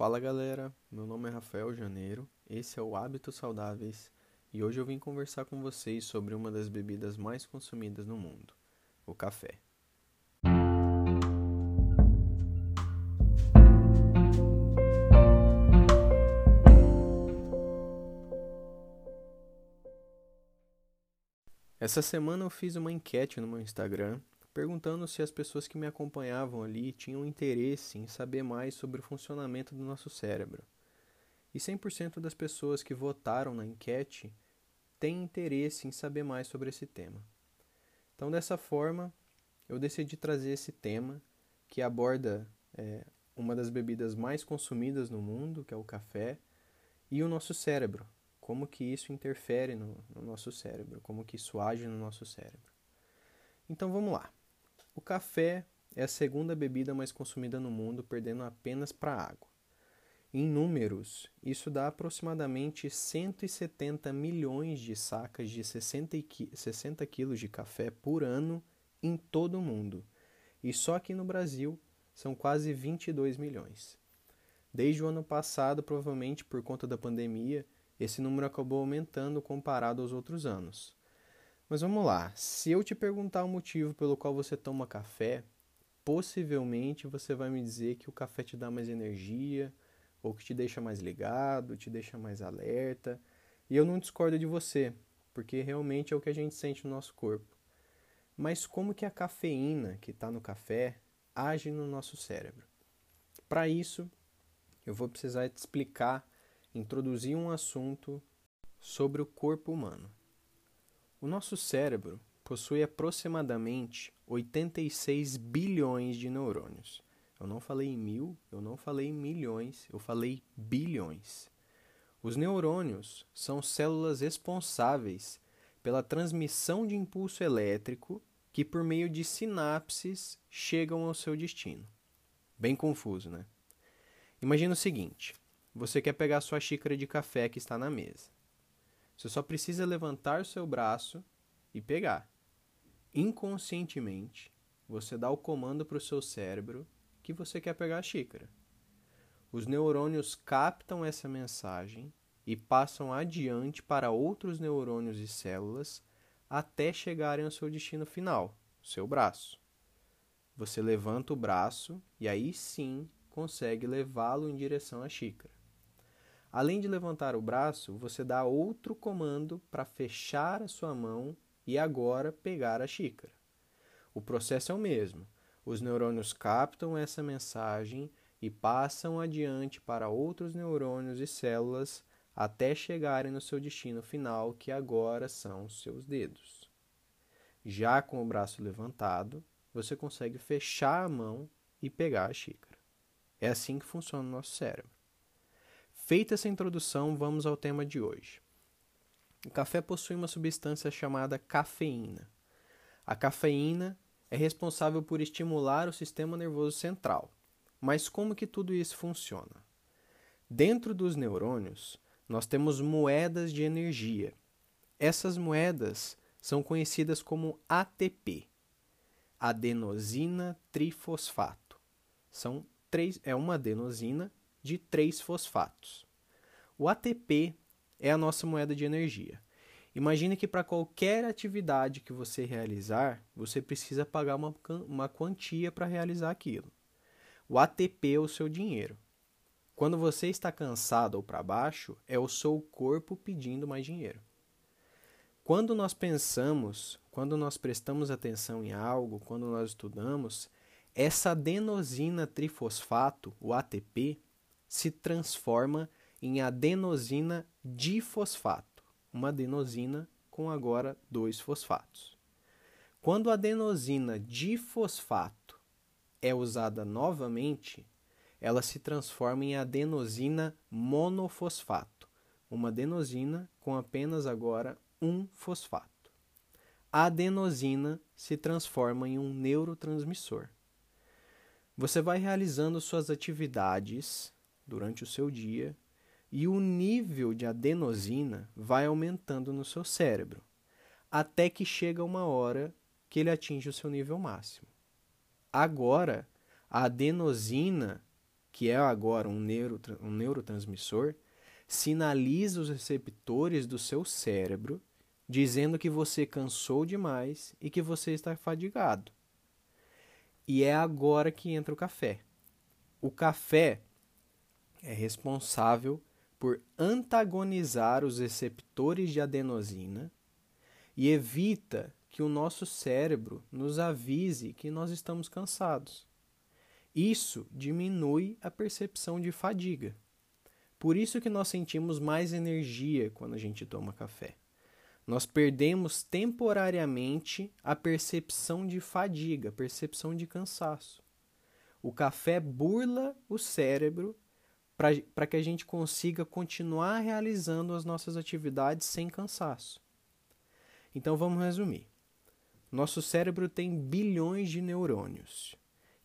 Fala galera, meu nome é Rafael Janeiro, esse é o Hábitos Saudáveis. E hoje eu vim conversar com vocês sobre uma das bebidas mais consumidas no mundo, o café. Essa semana eu fiz uma enquete no meu Instagram perguntando se as pessoas que me acompanhavam ali tinham interesse em saber mais sobre o funcionamento do nosso cérebro. E 100% das pessoas que votaram na enquete têm interesse em saber mais sobre esse tema. Então, dessa forma, eu decidi trazer esse tema que aborda é, uma das bebidas mais consumidas no mundo, que é o café, e o nosso cérebro, como que isso interfere no, no nosso cérebro, como que isso age no nosso cérebro. Então vamos lá. O café é a segunda bebida mais consumida no mundo, perdendo apenas para a água. Em números, isso dá aproximadamente 170 milhões de sacas de 60 quilos de café por ano em todo o mundo. E só aqui no Brasil são quase 22 milhões. Desde o ano passado, provavelmente por conta da pandemia, esse número acabou aumentando comparado aos outros anos. Mas vamos lá, se eu te perguntar o motivo pelo qual você toma café, possivelmente você vai me dizer que o café te dá mais energia, ou que te deixa mais ligado, te deixa mais alerta. E eu não discordo de você, porque realmente é o que a gente sente no nosso corpo. Mas como que a cafeína que está no café age no nosso cérebro? Para isso, eu vou precisar te explicar, introduzir um assunto sobre o corpo humano. O nosso cérebro possui aproximadamente 86 bilhões de neurônios. Eu não falei mil, eu não falei milhões, eu falei bilhões. Os neurônios são células responsáveis pela transmissão de impulso elétrico que, por meio de sinapses, chegam ao seu destino. Bem confuso, né? Imagina o seguinte: você quer pegar sua xícara de café que está na mesa. Você só precisa levantar o seu braço e pegar. Inconscientemente, você dá o comando para o seu cérebro que você quer pegar a xícara. Os neurônios captam essa mensagem e passam adiante para outros neurônios e células até chegarem ao seu destino final, seu braço. Você levanta o braço e aí sim consegue levá-lo em direção à xícara. Além de levantar o braço, você dá outro comando para fechar a sua mão e agora pegar a xícara. O processo é o mesmo. Os neurônios captam essa mensagem e passam adiante para outros neurônios e células até chegarem no seu destino final, que agora são seus dedos. Já com o braço levantado, você consegue fechar a mão e pegar a xícara. É assim que funciona o nosso cérebro. Feita essa introdução, vamos ao tema de hoje. O café possui uma substância chamada cafeína. A cafeína é responsável por estimular o sistema nervoso central. Mas como que tudo isso funciona? Dentro dos neurônios, nós temos moedas de energia. Essas moedas são conhecidas como ATP, adenosina trifosfato. São três, é uma adenosina de três fosfatos. O ATP é a nossa moeda de energia. Imagine que para qualquer atividade que você realizar, você precisa pagar uma, uma quantia para realizar aquilo. O ATP é o seu dinheiro. Quando você está cansado ou para baixo, é o seu corpo pedindo mais dinheiro. Quando nós pensamos, quando nós prestamos atenção em algo, quando nós estudamos, essa adenosina trifosfato, o ATP, se transforma em adenosina difosfato, uma adenosina com agora dois fosfatos. Quando a adenosina difosfato é usada novamente, ela se transforma em adenosina monofosfato, uma adenosina com apenas agora um fosfato. A adenosina se transforma em um neurotransmissor. Você vai realizando suas atividades durante o seu dia e o nível de adenosina vai aumentando no seu cérebro, até que chega uma hora que ele atinge o seu nível máximo. Agora, a adenosina que é agora um, neuro, um neurotransmissor, sinaliza os receptores do seu cérebro dizendo que você cansou demais e que você está fadigado. E é agora que entra o café. O café é responsável por antagonizar os receptores de adenosina e evita que o nosso cérebro nos avise que nós estamos cansados. Isso diminui a percepção de fadiga. Por isso que nós sentimos mais energia quando a gente toma café. Nós perdemos temporariamente a percepção de fadiga, a percepção de cansaço. O café burla o cérebro para que a gente consiga continuar realizando as nossas atividades sem cansaço. Então vamos resumir. Nosso cérebro tem bilhões de neurônios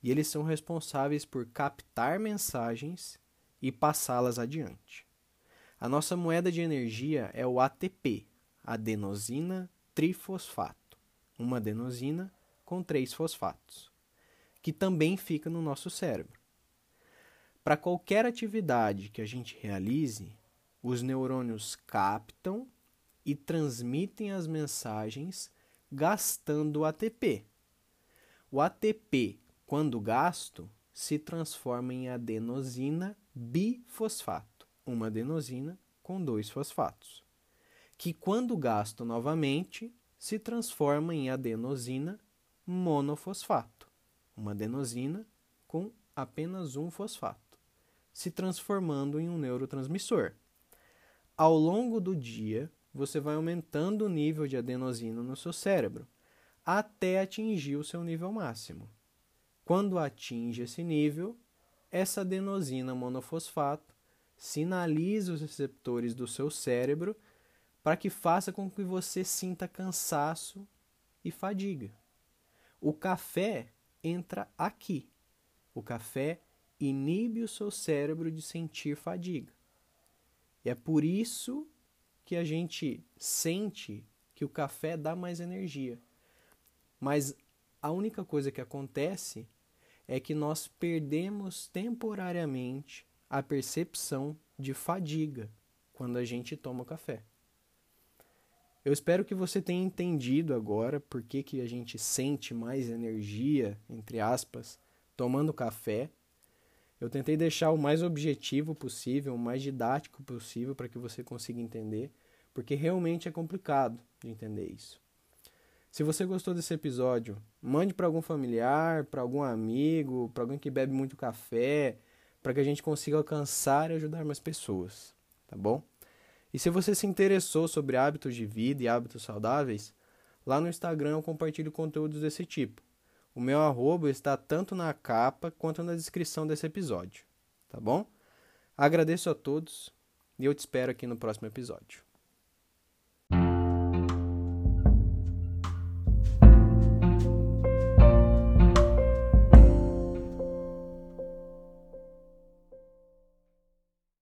e eles são responsáveis por captar mensagens e passá-las adiante. A nossa moeda de energia é o ATP, adenosina trifosfato, uma adenosina com três fosfatos, que também fica no nosso cérebro. Para qualquer atividade que a gente realize, os neurônios captam e transmitem as mensagens gastando ATP. O ATP, quando gasto, se transforma em adenosina bifosfato, uma adenosina com dois fosfatos, que quando gasto novamente se transforma em adenosina monofosfato, uma adenosina com apenas um fosfato, se transformando em um neurotransmissor. Ao longo do dia, você vai aumentando o nível de adenosina no seu cérebro até atingir o seu nível máximo. Quando atinge esse nível, essa adenosina monofosfato sinaliza os receptores do seu cérebro para que faça com que você sinta cansaço e fadiga. O café entra aqui. O café inibe o seu cérebro de sentir fadiga. E é por isso que a gente sente que o café dá mais energia. Mas a única coisa que acontece é que nós perdemos temporariamente a percepção de fadiga quando a gente toma café. Eu espero que você tenha entendido agora por que, que a gente sente mais energia, entre aspas, tomando café. Eu tentei deixar o mais objetivo possível, o mais didático possível para que você consiga entender, porque realmente é complicado de entender isso. Se você gostou desse episódio, mande para algum familiar, para algum amigo, para alguém que bebe muito café, para que a gente consiga alcançar e ajudar mais pessoas, tá bom? E se você se interessou sobre hábitos de vida e hábitos saudáveis, lá no Instagram eu compartilho conteúdos desse tipo. O meu arroba está tanto na capa quanto na descrição desse episódio, tá bom? Agradeço a todos e eu te espero aqui no próximo episódio.